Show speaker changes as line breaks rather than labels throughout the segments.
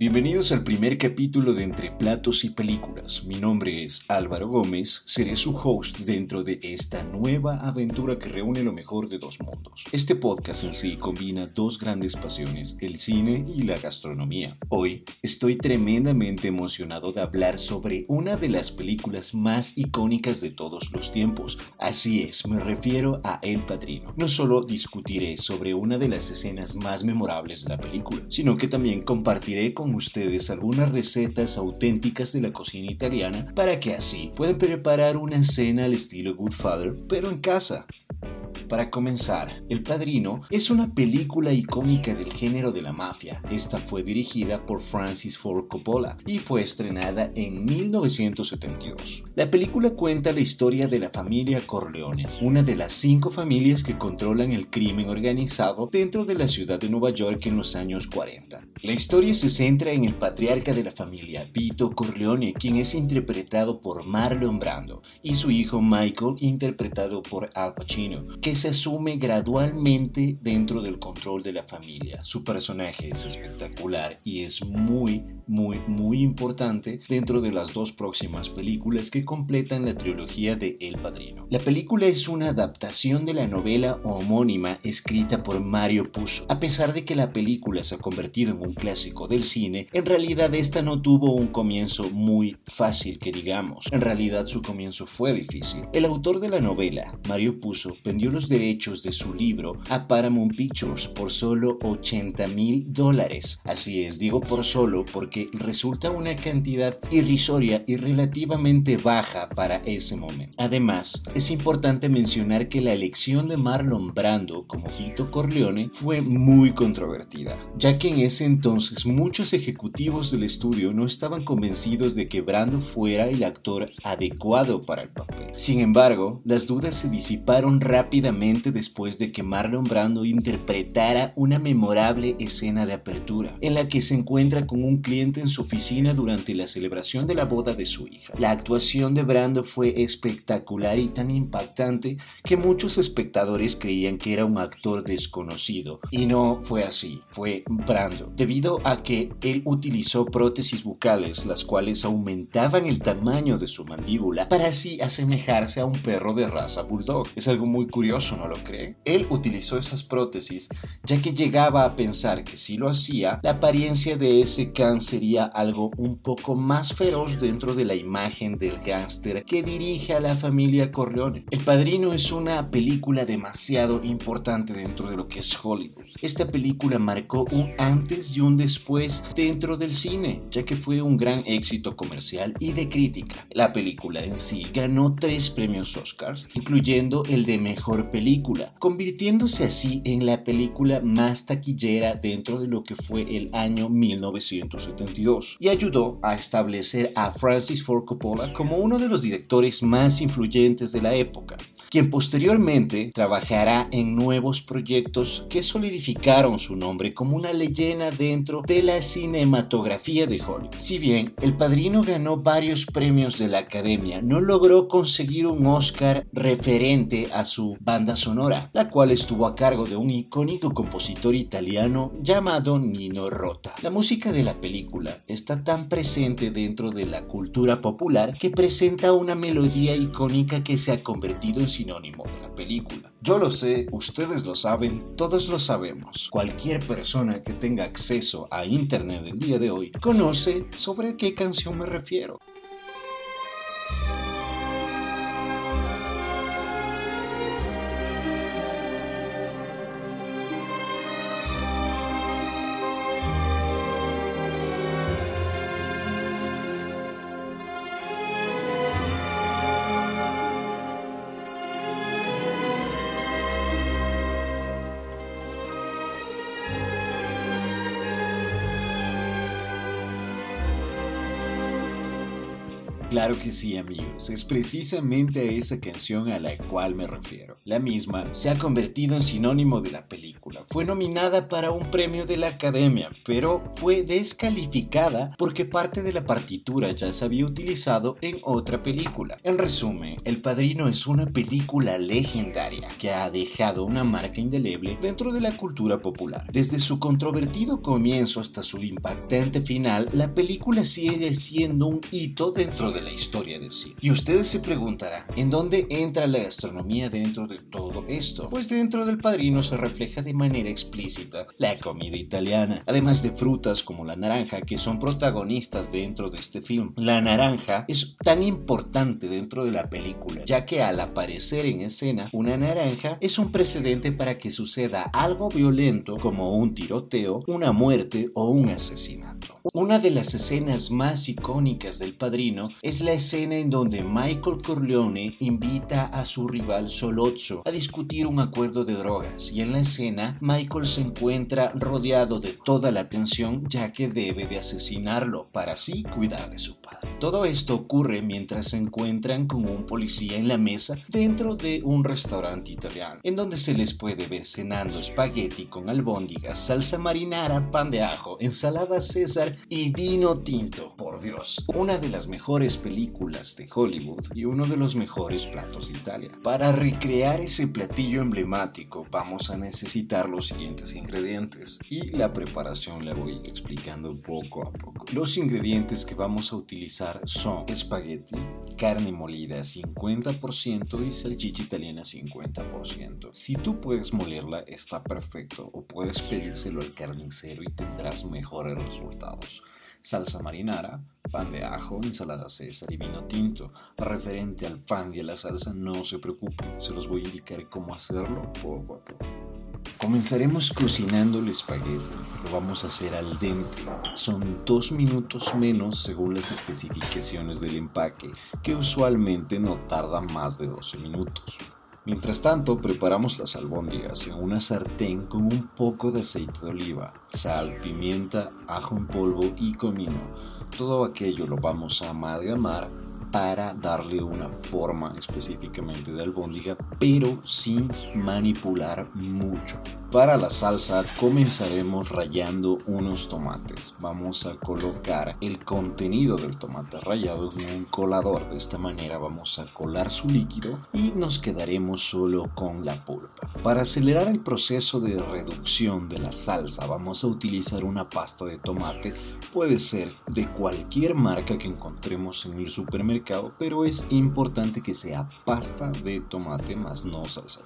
Bienvenidos al primer capítulo de Entre Platos y Películas. Mi nombre es Álvaro Gómez, seré su host dentro de esta nueva aventura que reúne lo mejor de dos mundos. Este podcast en sí combina dos grandes pasiones, el cine y la gastronomía. Hoy estoy tremendamente emocionado de hablar sobre una de las películas más icónicas de todos los tiempos. Así es, me refiero a El Padrino. No solo discutiré sobre una de las escenas más memorables de la película, sino que también compartiré con ustedes algunas recetas auténticas de la cocina italiana para que así puedan preparar una cena al estilo Goodfather, pero en casa. Para comenzar, El Padrino es una película icónica del género de la mafia. Esta fue dirigida por Francis Ford Coppola y fue estrenada en 1972. La película cuenta la historia de la familia Corleone, una de las cinco familias que controlan el crimen organizado dentro de la ciudad de Nueva York en los años 40. La historia se centra en el patriarca de la familia, Vito Corleone, quien es interpretado por Marlon Brando, y su hijo Michael, interpretado por Al Pacino, que se asume gradualmente dentro del control de la familia. Su personaje es espectacular y es muy, muy, muy importante dentro de las dos próximas películas que completan la trilogía de El Padrino. La película es una adaptación de la novela homónima escrita por Mario Puzo. A pesar de que la película se ha convertido en un clásico del cine, en realidad esta no tuvo un comienzo muy fácil que digamos. En realidad su comienzo fue difícil. El autor de la novela, Mario Puzo, vendió los derechos de su libro a Paramount Pictures por solo 80 mil dólares. Así es, digo por solo porque resulta una cantidad irrisoria y relativamente baja para ese momento. Además, es importante mencionar que la elección de Marlon Brando como Vito Corleone fue muy controvertida, ya que en ese entonces muchos ejecutivos del estudio no estaban convencidos de que Brando fuera el actor adecuado para el papel. Sin embargo, las dudas se disiparon rápidamente después de que Marlon Brando interpretara una memorable escena de apertura, en la que se encuentra con un cliente en su oficina durante la celebración de la boda de su hija. La actuación de Brando fue espectacular y tan impactante que muchos espectadores creían que era un actor desconocido, y no fue así, fue Brando, debido a que él utilizó prótesis bucales, las cuales aumentaban el tamaño de su mandíbula para así asemejarse a un perro de raza bulldog. Es algo muy curioso no lo cree? Él utilizó esas prótesis ya que llegaba a pensar que si lo hacía, la apariencia de ese can sería algo un poco más feroz dentro de la imagen del gángster que dirige a la familia Corleone. El Padrino es una película demasiado importante dentro de lo que es Hollywood. Esta película marcó un antes y un después dentro del cine, ya que fue un gran éxito comercial y de crítica. La película en sí ganó tres premios Oscars, incluyendo el de Mejor película, convirtiéndose así en la película más taquillera dentro de lo que fue el año 1972 y ayudó a establecer a Francis Ford Coppola como uno de los directores más influyentes de la época quien posteriormente trabajará en nuevos proyectos que solidificaron su nombre como una leyenda dentro de la cinematografía de Hollywood. Si bien El Padrino ganó varios premios de la Academia, no logró conseguir un Oscar referente a su banda sonora, la cual estuvo a cargo de un icónico compositor italiano llamado Nino Rota. La música de la película está tan presente dentro de la cultura popular que presenta una melodía icónica que se ha convertido en sinónimo de la película. Yo lo sé, ustedes lo saben, todos lo sabemos. Cualquier persona que tenga acceso a Internet el día de hoy conoce sobre qué canción me refiero. Claro que sí, amigos, es precisamente a esa canción a la cual me refiero. La misma se ha convertido en sinónimo de la película. Fue nominada para un premio de la Academia, pero fue descalificada porque parte de la partitura ya se había utilizado en otra película. En resumen, El Padrino es una película legendaria que ha dejado una marca indeleble dentro de la cultura popular. Desde su controvertido comienzo hasta su impactante final, la película sigue siendo un hito dentro de la historia del cine. Y ustedes se preguntarán, ¿en dónde entra la gastronomía dentro de todo esto? Pues dentro del padrino se refleja de manera explícita la comida italiana, además de frutas como la naranja que son protagonistas dentro de este film. La naranja es tan importante dentro de la película, ya que al aparecer en escena una naranja es un precedente para que suceda algo violento como un tiroteo, una muerte o un asesinato. Una de las escenas más icónicas del padrino es la escena en donde Michael Corleone invita a su rival Solozzo a discutir un acuerdo de drogas y en la escena Michael se encuentra rodeado de toda la atención ya que debe de asesinarlo para así cuidar de su padre. Todo esto ocurre mientras se encuentran con un policía en la mesa dentro de un restaurante italiano, en donde se les puede ver cenando espagueti con albóndigas, salsa marinara, pan de ajo, ensalada César y vino tinto. Por Dios, una de las mejores películas de Hollywood y uno de los mejores platos de Italia. Para recrear ese platillo emblemático vamos a necesitar los siguientes ingredientes y la preparación la voy explicando poco a poco. Los ingredientes que vamos a utilizar son espagueti, carne molida 50% y salchicha italiana 50%. Si tú puedes molerla está perfecto o puedes pedírselo al carnicero y tendrás mejores resultados salsa marinara, pan de ajo, ensalada César y vino tinto. Referente al pan y a la salsa, no se preocupen, se los voy a indicar cómo hacerlo poco a poco. Comenzaremos cocinando el espagueti. Lo vamos a hacer al dente. Son dos minutos menos según las especificaciones del empaque, que usualmente no tarda más de 12 minutos. Mientras tanto, preparamos las albóndigas en una sartén con un poco de aceite de oliva, sal, pimienta, ajo en polvo y comino. Todo aquello lo vamos a amalgamar para darle una forma específicamente de albóndiga, pero sin manipular mucho. Para la salsa comenzaremos rayando unos tomates. Vamos a colocar el contenido del tomate rallado en un colador. De esta manera vamos a colar su líquido y nos quedaremos solo con la pulpa. Para acelerar el proceso de reducción de la salsa vamos a utilizar una pasta de tomate. Puede ser de cualquier marca que encontremos en el supermercado, pero es importante que sea pasta de tomate más no salsa.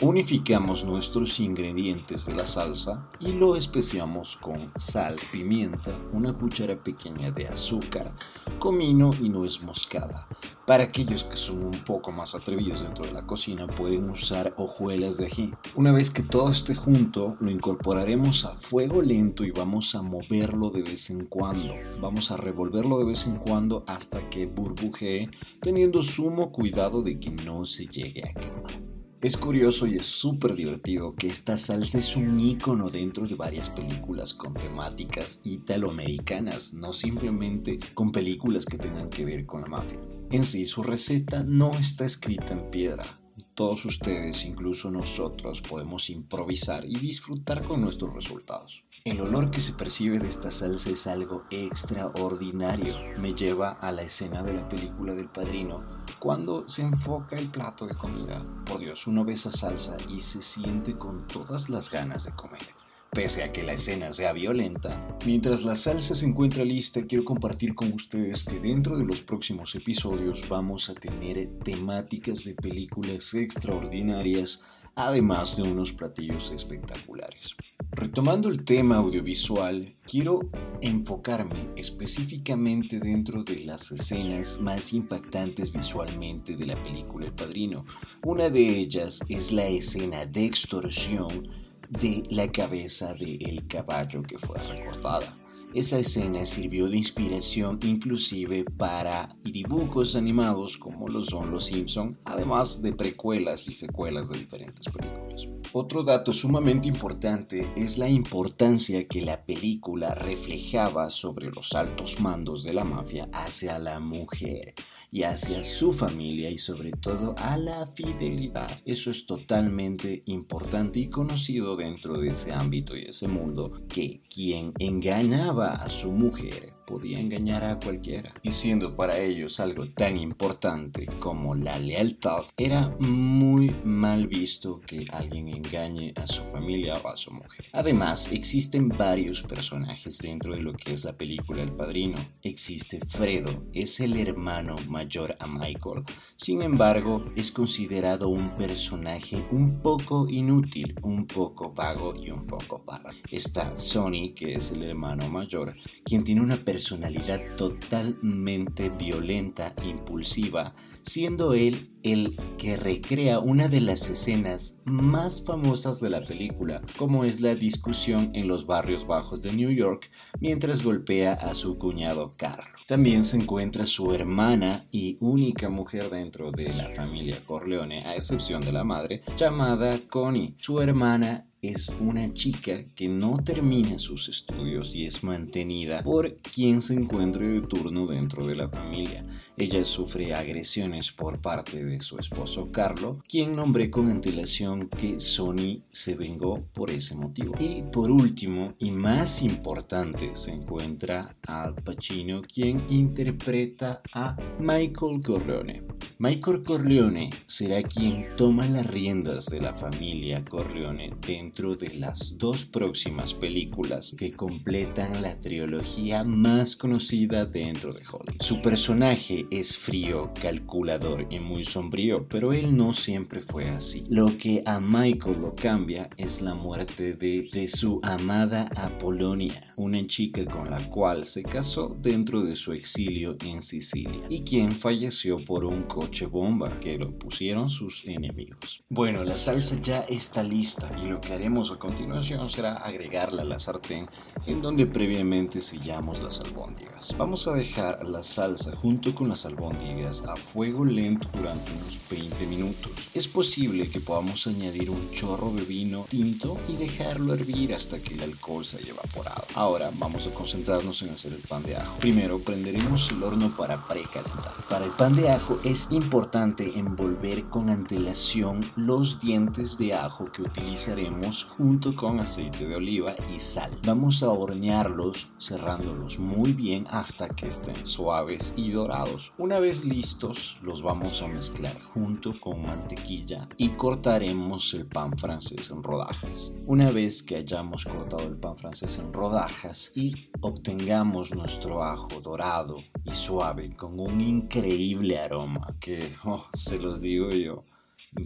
Unificamos nuestros ingredientes de la salsa y lo especiamos con sal, pimienta, una cuchara pequeña de azúcar, comino y nuez moscada. Para aquellos que son un poco más atrevidos dentro de la cocina pueden usar hojuelas de ají. Una vez que todo esté junto, lo incorporaremos a fuego lento y vamos a moverlo de vez en cuando. Vamos a revolverlo de vez en cuando hasta que burbujee, teniendo sumo cuidado de que no se llegue a quemar. Es curioso y es súper divertido que esta salsa es un icono dentro de varias películas con temáticas italoamericanas, no simplemente con películas que tengan que ver con la mafia. En sí, su receta no está escrita en piedra. Todos ustedes, incluso nosotros, podemos improvisar y disfrutar con nuestros resultados. El olor que se percibe de esta salsa es algo extraordinario. Me lleva a la escena de la película del padrino cuando se enfoca el plato de comida. Por Dios, uno ve esa salsa y se siente con todas las ganas de comer. Pese a que la escena sea violenta, mientras la salsa se encuentra lista, quiero compartir con ustedes que dentro de los próximos episodios vamos a tener temáticas de películas extraordinarias, además de unos platillos espectaculares. Retomando el tema audiovisual, quiero enfocarme específicamente dentro de las escenas más impactantes visualmente de la película El Padrino. Una de ellas es la escena de extorsión de la cabeza del caballo que fue recortada. Esa escena sirvió de inspiración inclusive para dibujos animados como lo son Los Simpson, además de precuelas y secuelas de diferentes películas. Otro dato sumamente importante es la importancia que la película reflejaba sobre los altos mandos de la mafia hacia la mujer y hacia su familia y sobre todo a la fidelidad. Eso es totalmente importante y conocido dentro de ese ámbito y ese mundo que quien engañaba a su mujer podía engañar a cualquiera. Y siendo para ellos algo tan importante como la lealtad, era muy mal visto que alguien engañe a su familia o a su mujer. Además, existen varios personajes dentro de lo que es la película El Padrino. Existe Fredo, es el hermano mayor a Michael. Sin embargo, es considerado un personaje un poco inútil, un poco vago y un poco barra. Está Sonny, que es el hermano mayor, quien tiene una personalidad totalmente violenta, impulsiva, siendo él el que recrea una de las escenas más famosas de la película, como es la discusión en los barrios bajos de New York mientras golpea a su cuñado Carlo. También se encuentra su hermana y única mujer dentro de la familia Corleone, a excepción de la madre, llamada Connie. Su hermana es una chica que no termina sus estudios y es mantenida por quien se encuentre de turno dentro de la familia. Ella sufre agresiones por parte de su esposo Carlo, quien nombré con antelación que Sony se vengó por ese motivo. Y por último, y más importante, se encuentra Al Pacino, quien interpreta a Michael Corleone. Michael Corleone será quien toma las riendas de la familia Corleone dentro de las dos próximas películas que completan la trilogía más conocida dentro de Hollywood. Su personaje es frío, calculador y muy sombrío, pero él no siempre fue así. Lo que a Michael lo cambia es la muerte de, de su amada Apolonia, una chica con la cual se casó dentro de su exilio en Sicilia y quien falleció por un coche bomba que lo pusieron sus enemigos. Bueno, la salsa ya está lista y lo que haremos a continuación será agregarla a la sartén en donde previamente sellamos las albóndigas. Vamos a dejar la salsa junto con las a fuego lento durante unos 20 minutos. Es posible que podamos añadir un chorro de vino tinto y dejarlo hervir hasta que el alcohol se haya evaporado. Ahora vamos a concentrarnos en hacer el pan de ajo. Primero prenderemos el horno para precalentar. Para el pan de ajo es importante envolver con antelación los dientes de ajo que utilizaremos junto con aceite de oliva y sal. Vamos a hornearlos cerrándolos muy bien hasta que estén suaves y dorados. Una vez listos los vamos a mezclar junto con mantequilla y cortaremos el pan francés en rodajas. Una vez que hayamos cortado el pan francés en rodajas y obtengamos nuestro ajo dorado y suave con un increíble aroma que, oh, se los digo yo,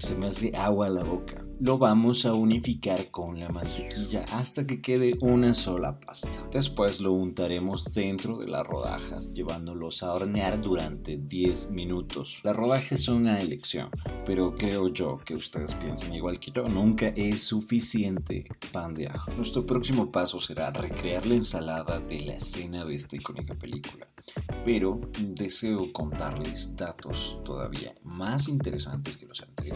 se me hace agua a la boca. Lo vamos a unificar con la mantequilla hasta que quede una sola pasta. Después lo untaremos dentro de las rodajas, llevándolos a hornear durante 10 minutos. Las rodajas son a elección, pero creo yo que ustedes piensen igual que yo, nunca es suficiente pan de ajo. Nuestro próximo paso será recrear la ensalada de la escena de esta icónica película pero deseo contarles datos todavía más interesantes que los anteriores.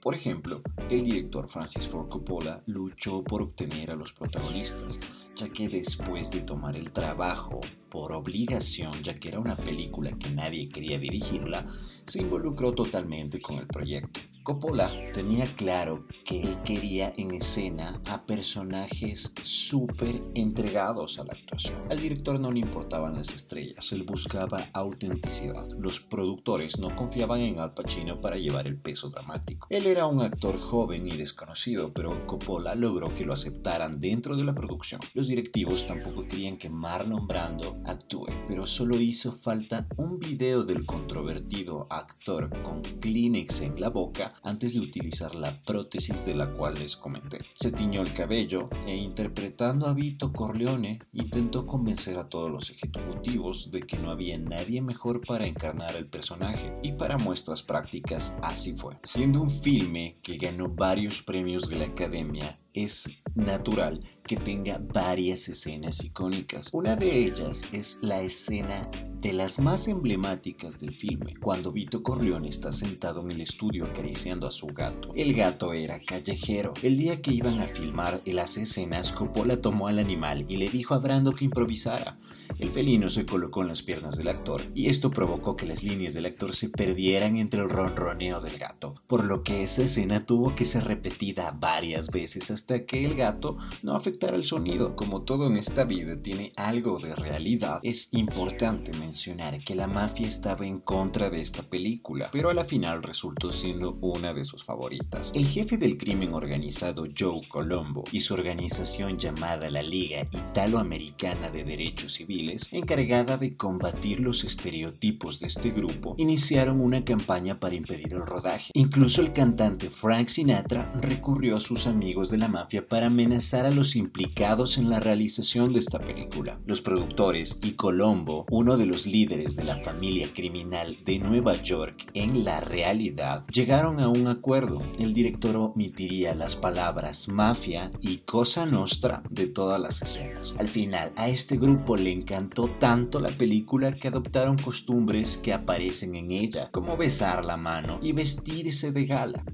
Por ejemplo, el director Francis Ford Coppola luchó por obtener a los protagonistas, ya que después de tomar el trabajo por obligación, ya que era una película que nadie quería dirigirla, se involucró totalmente con el proyecto. Coppola tenía claro que él quería en escena a personajes súper entregados a la actuación. Al director no le importaban las estrellas, él buscaba autenticidad. Los productores no confiaban en Al Pacino para llevar el peso dramático. Él era un actor joven y desconocido, pero Coppola logró que lo aceptaran dentro de la producción. Los directivos tampoco querían que Marlon Brando actúe, pero solo hizo falta un video del controvertido actor con Kleenex en la boca antes de utilizar la prótesis de la cual les comenté. Se tiñó el cabello e interpretando a Vito Corleone intentó convencer a todos los ejecutivos de que no había nadie mejor para encarnar el personaje y para muestras prácticas así fue. Siendo un filme que ganó varios premios de la Academia, es natural que tenga varias escenas icónicas. Una de ellas es la escena de las más emblemáticas del filme, cuando Vito Corleone está sentado en el estudio acariciando a su gato. El gato era callejero. El día que iban a filmar las escenas, Coppola tomó al animal y le dijo a Brando que improvisara. El felino se colocó en las piernas del actor y esto provocó que las líneas del actor se perdieran entre el ronroneo del gato, por lo que esa escena tuvo que ser repetida varias veces hasta que el gato no afectara el sonido. Como todo en esta vida tiene algo de realidad, es importante mencionar que la mafia estaba en contra de esta película, pero a la final resultó siendo una de sus favoritas. El jefe del crimen organizado Joe Colombo y su organización llamada la Liga Italoamericana de Derechos Civiles, encargada de combatir los estereotipos de este grupo, iniciaron una campaña para impedir el rodaje. Incluso el cantante Frank Sinatra recurrió a sus amigos de la mafia para amenazar a los implicados en la realización de esta película. Los productores y Colombo, uno de los líderes de la familia criminal de Nueva York en la realidad, llegaron a un acuerdo. El director omitiría las palabras mafia y cosa nostra de todas las escenas. Al final, a este grupo le encantó tanto la película que adoptaron costumbres que aparecen en ella, como besar la mano y vestirse de gala.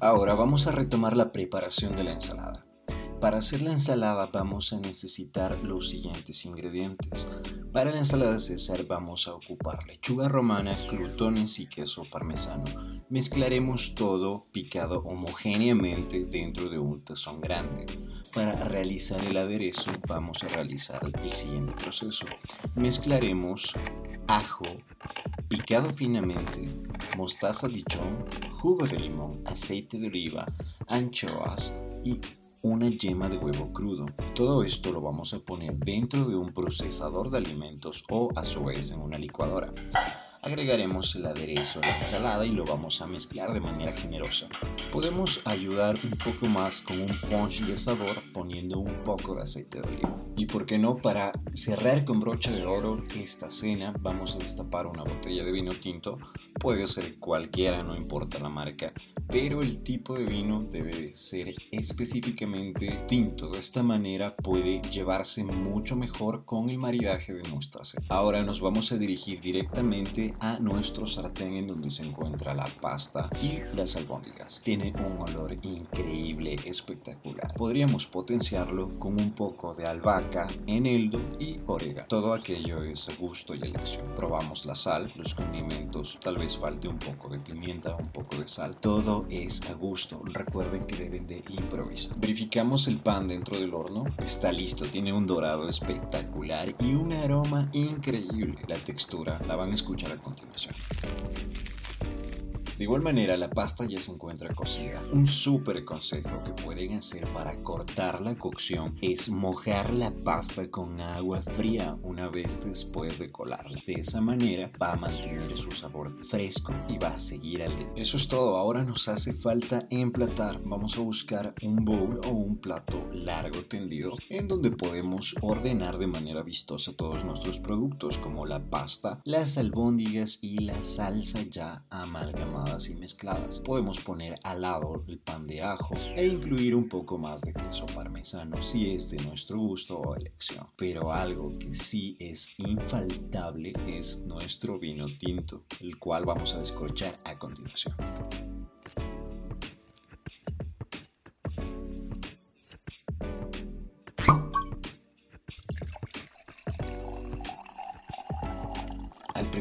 Ahora vamos a retomar la preparación de la ensalada. Para hacer la ensalada vamos a necesitar los siguientes ingredientes. Para la ensalada César vamos a ocupar lechuga romana, crutones y queso parmesano. Mezclaremos todo picado homogéneamente dentro de un tazón grande. Para realizar el aderezo vamos a realizar el siguiente proceso. Mezclaremos ajo picado finamente, mostaza dichón, jugo de limón, aceite de oliva, anchoas y una yema de huevo crudo. Todo esto lo vamos a poner dentro de un procesador de alimentos o a su vez en una licuadora. Agregaremos el aderezo a la ensalada y lo vamos a mezclar de manera generosa. Podemos ayudar un poco más con un punch de sabor poniendo un poco de aceite de oliva. Y por qué no, para cerrar con brocha de oro esta cena, vamos a destapar una botella de vino tinto. Puede ser cualquiera, no importa la marca, pero el tipo de vino debe ser específicamente tinto. De esta manera puede llevarse mucho mejor con el maridaje de nuestra cena. Ahora nos vamos a dirigir directamente a nuestro sartén en donde se encuentra la pasta y las albóndigas. Tiene un olor increíble, espectacular. Podríamos potenciarlo con un poco de albahaca, eneldo y orégano. Todo aquello es a gusto y elección. Probamos la sal, los condimentos, tal vez falte un poco de pimienta, un poco de sal. Todo es a gusto. Recuerden que deben de improvisar. Verificamos el pan dentro del horno. Está listo. Tiene un dorado espectacular y un aroma increíble. La textura la van a escuchar 込んでみましょう。De igual manera, la pasta ya se encuentra cocida. Un súper consejo que pueden hacer para cortar la cocción es mojar la pasta con agua fría una vez después de colarla. De esa manera va a mantener su sabor fresco y va a seguir al día. Eso es todo. Ahora nos hace falta emplatar. Vamos a buscar un bowl o un plato largo tendido en donde podemos ordenar de manera vistosa todos nuestros productos como la pasta, las albóndigas y la salsa ya amalgamada y mezcladas. Podemos poner al lado el pan de ajo e incluir un poco más de queso parmesano si es de nuestro gusto o elección. Pero algo que sí es infaltable es nuestro vino tinto, el cual vamos a descorchar a continuación.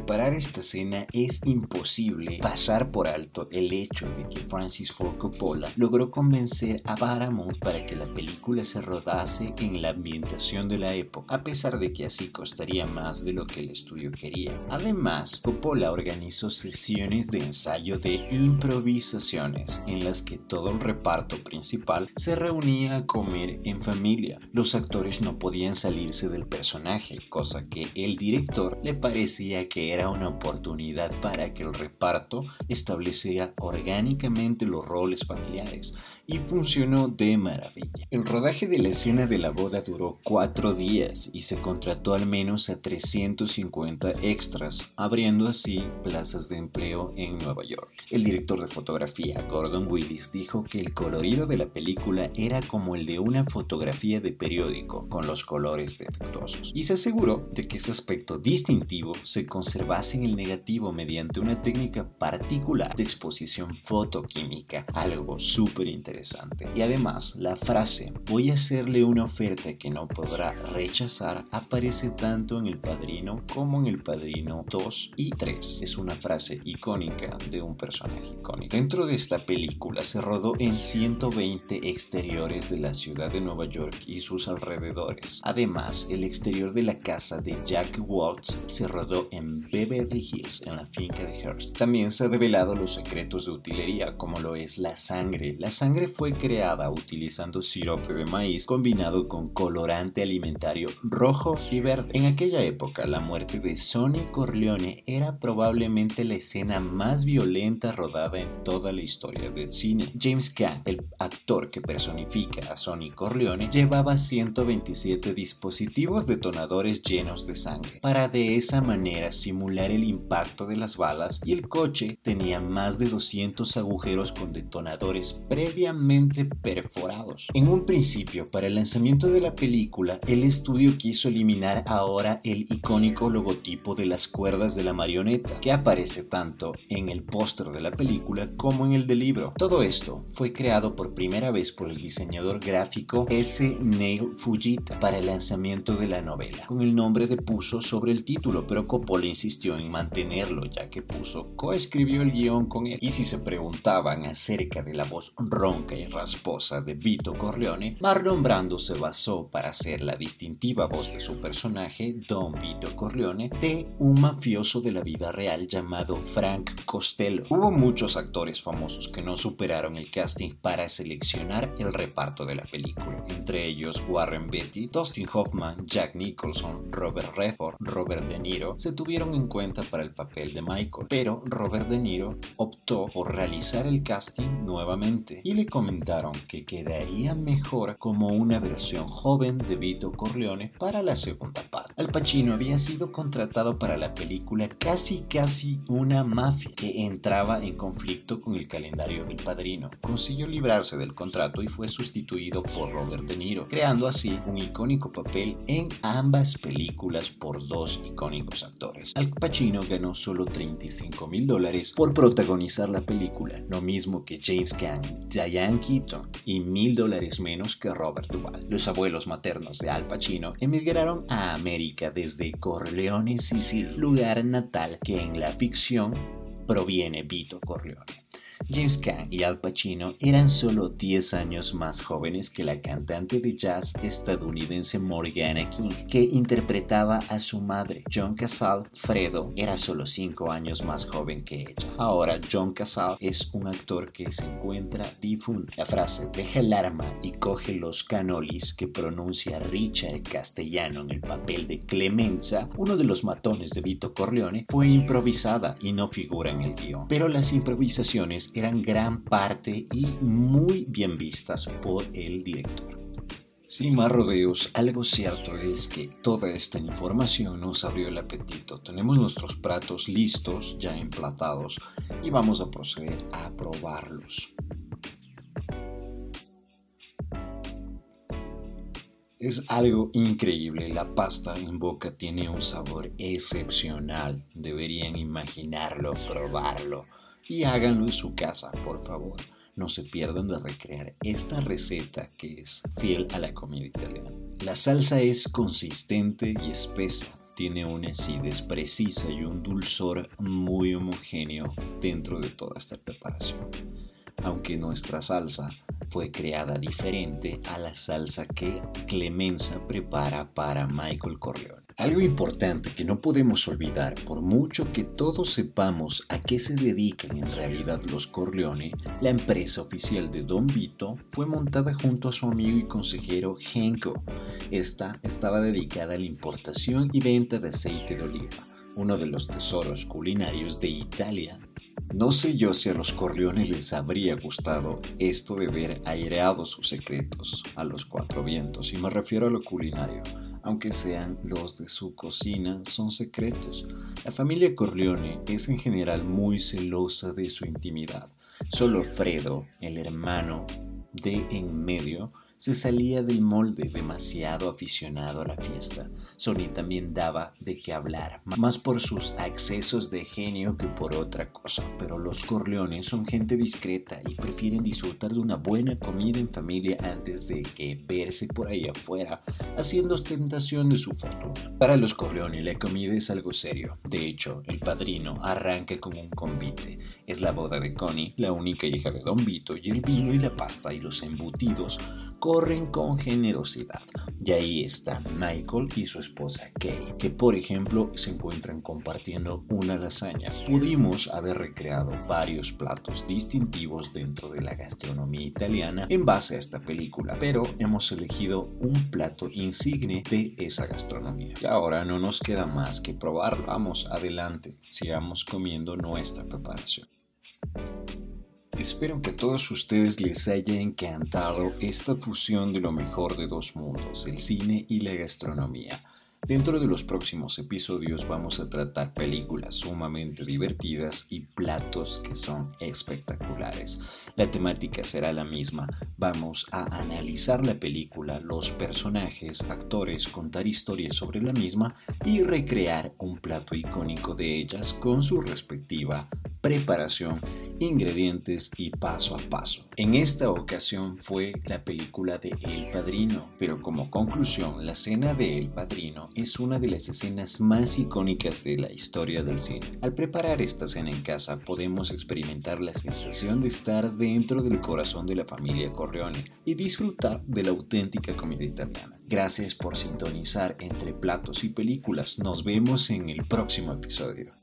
Preparar esta cena es imposible pasar por alto el hecho de que Francis Ford Coppola logró convencer a Paramount para que la película se rodase en la ambientación de la época, a pesar de que así costaría más de lo que el estudio quería. Además, Coppola organizó sesiones de ensayo de improvisaciones en las que todo el reparto principal se reunía a comer en familia. Los actores no podían salirse del personaje, cosa que el director le parecía que era una oportunidad para que el reparto estableciera orgánicamente los roles familiares y funcionó de maravilla. El rodaje de la escena de la boda duró cuatro días y se contrató al menos a 350 extras, abriendo así plazas de empleo en Nueva York. El director de fotografía, Gordon Willis, dijo que el colorido de la película era como el de una fotografía de periódico, con los colores defectuosos, y se aseguró de que ese aspecto distintivo se conservase en el negativo mediante una técnica particular de exposición fotoquímica, algo súper interesante. Y además, la frase voy a hacerle una oferta que no podrá rechazar aparece tanto en El Padrino como en El Padrino 2 y 3. Es una frase icónica de un personaje icónico. Dentro de esta película se rodó en 120 exteriores de la ciudad de Nueva York y sus alrededores. Además, el exterior de la casa de Jack Waltz se rodó en Beverly Hills, en la finca de Hearst. También se han revelado los secretos de utilería, como lo es la sangre. La sangre fue creada utilizando sirope de maíz combinado con colorante alimentario rojo y verde. En aquella época, la muerte de Sonny Corleone era probablemente la escena más violenta rodada en toda la historia del cine. James Caan, el actor que personifica a Sonny Corleone, llevaba 127 dispositivos detonadores llenos de sangre, para de esa manera simular el impacto de las balas y el coche tenía más de 200 agujeros con detonadores previamente perforados. En un principio, para el lanzamiento de la película, el estudio quiso eliminar ahora el icónico logotipo de las cuerdas de la marioneta, que aparece tanto en el póster de la película como en el del libro. Todo esto fue creado por primera vez por el diseñador gráfico S. Neil Fujita para el lanzamiento de la novela, con el nombre de Puso sobre el título, pero Coppola insistió en mantenerlo ya que Puso coescribió el guion con él. Y si se preguntaban acerca de la voz ronca y rasposa de Vito Corleone, Marlon Brando se basó para hacer la distintiva voz de su personaje, Don Vito Corleone, de un mafioso de la vida real llamado Frank Costello. Hubo muchos actores famosos que no superaron el casting para seleccionar el reparto de la película, entre ellos Warren Beatty, Dustin Hoffman, Jack Nicholson, Robert Redford, Robert De Niro, se tuvieron en cuenta para el papel de Michael, pero Robert De Niro optó por realizar el casting nuevamente y le comentaron que quedaría mejor como una versión joven de Vito Corleone para la segunda parte. Al Pacino había sido contratado para la película casi casi una mafia que entraba en conflicto con el calendario del padrino. Consiguió librarse del contrato y fue sustituido por Robert De Niro, creando así un icónico papel en ambas películas por dos icónicos actores. Pacino ganó solo 35 mil dólares por protagonizar la película, lo mismo que James Caan, Diane Keaton y mil dólares menos que Robert Duvall. Los abuelos maternos de Al Pacino emigraron a América desde Corleone, Sicilia, lugar natal que en la ficción proviene Vito Corleone. James Caan y Al Pacino eran solo 10 años más jóvenes que la cantante de jazz estadounidense Morgana King, que interpretaba a su madre. John Casal Fredo era solo 5 años más joven que ella. Ahora John Casal es un actor que se encuentra difunto. La frase deja el arma y coge los canolis que pronuncia Richard Castellano en el papel de Clemenza, uno de los matones de Vito Corleone, fue improvisada y no figura en el guion. Pero las improvisaciones eran gran parte y muy bien vistas por el director. Sin más rodeos, algo cierto es que toda esta información nos abrió el apetito. Tenemos nuestros platos listos, ya emplatados, y vamos a proceder a probarlos. Es algo increíble, la pasta en boca tiene un sabor excepcional. Deberían imaginarlo, probarlo y háganlo en su casa, por favor. No se pierdan de recrear esta receta que es fiel a la comida italiana. La salsa es consistente y espesa. Tiene una acidez precisa y un dulzor muy homogéneo dentro de toda esta preparación. Aunque nuestra salsa fue creada diferente a la salsa que Clemenza prepara para Michael Corleone. Algo importante que no podemos olvidar, por mucho que todos sepamos a qué se dedican en realidad los Corleone, la empresa oficial de Don Vito fue montada junto a su amigo y consejero Henko. Esta estaba dedicada a la importación y venta de aceite de oliva uno de los tesoros culinarios de Italia. No sé yo si a los Corleone les habría gustado esto de ver aireados sus secretos a los cuatro vientos, y me refiero a lo culinario, aunque sean los de su cocina, son secretos. La familia Corleone es en general muy celosa de su intimidad. Solo Fredo, el hermano de en medio, se salía del molde demasiado aficionado a la fiesta. Sony también daba de qué hablar, más por sus accesos de genio que por otra cosa, pero los Corleones son gente discreta y prefieren disfrutar de una buena comida en familia antes de que verse por ahí afuera haciendo ostentación de su fortuna. Para los Corleones la comida es algo serio. De hecho, el padrino arranca con un convite. Es la boda de Connie, la única hija de Don Vito, y el vino y la pasta y los embutidos corren con generosidad. Y ahí están Michael y su esposa Kay, que por ejemplo se encuentran compartiendo una lasaña. Pudimos haber recreado varios platos distintivos dentro de la gastronomía italiana en base a esta película, pero hemos elegido un plato insigne de esa gastronomía. Y ahora no nos queda más que probarlo. Vamos adelante, sigamos comiendo nuestra preparación. Espero que a todos ustedes les haya encantado esta fusión de lo mejor de dos mundos, el cine y la gastronomía. Dentro de los próximos episodios vamos a tratar películas sumamente divertidas y platos que son espectaculares. La temática será la misma. Vamos a analizar la película, los personajes, actores, contar historias sobre la misma y recrear un plato icónico de ellas con su respectiva preparación ingredientes y paso a paso. En esta ocasión fue la película de El Padrino, pero como conclusión, la escena de El Padrino es una de las escenas más icónicas de la historia del cine. Al preparar esta escena en casa podemos experimentar la sensación de estar dentro del corazón de la familia Corleone y disfrutar de la auténtica comida italiana. Gracias por sintonizar entre platos y películas. Nos vemos en el próximo episodio.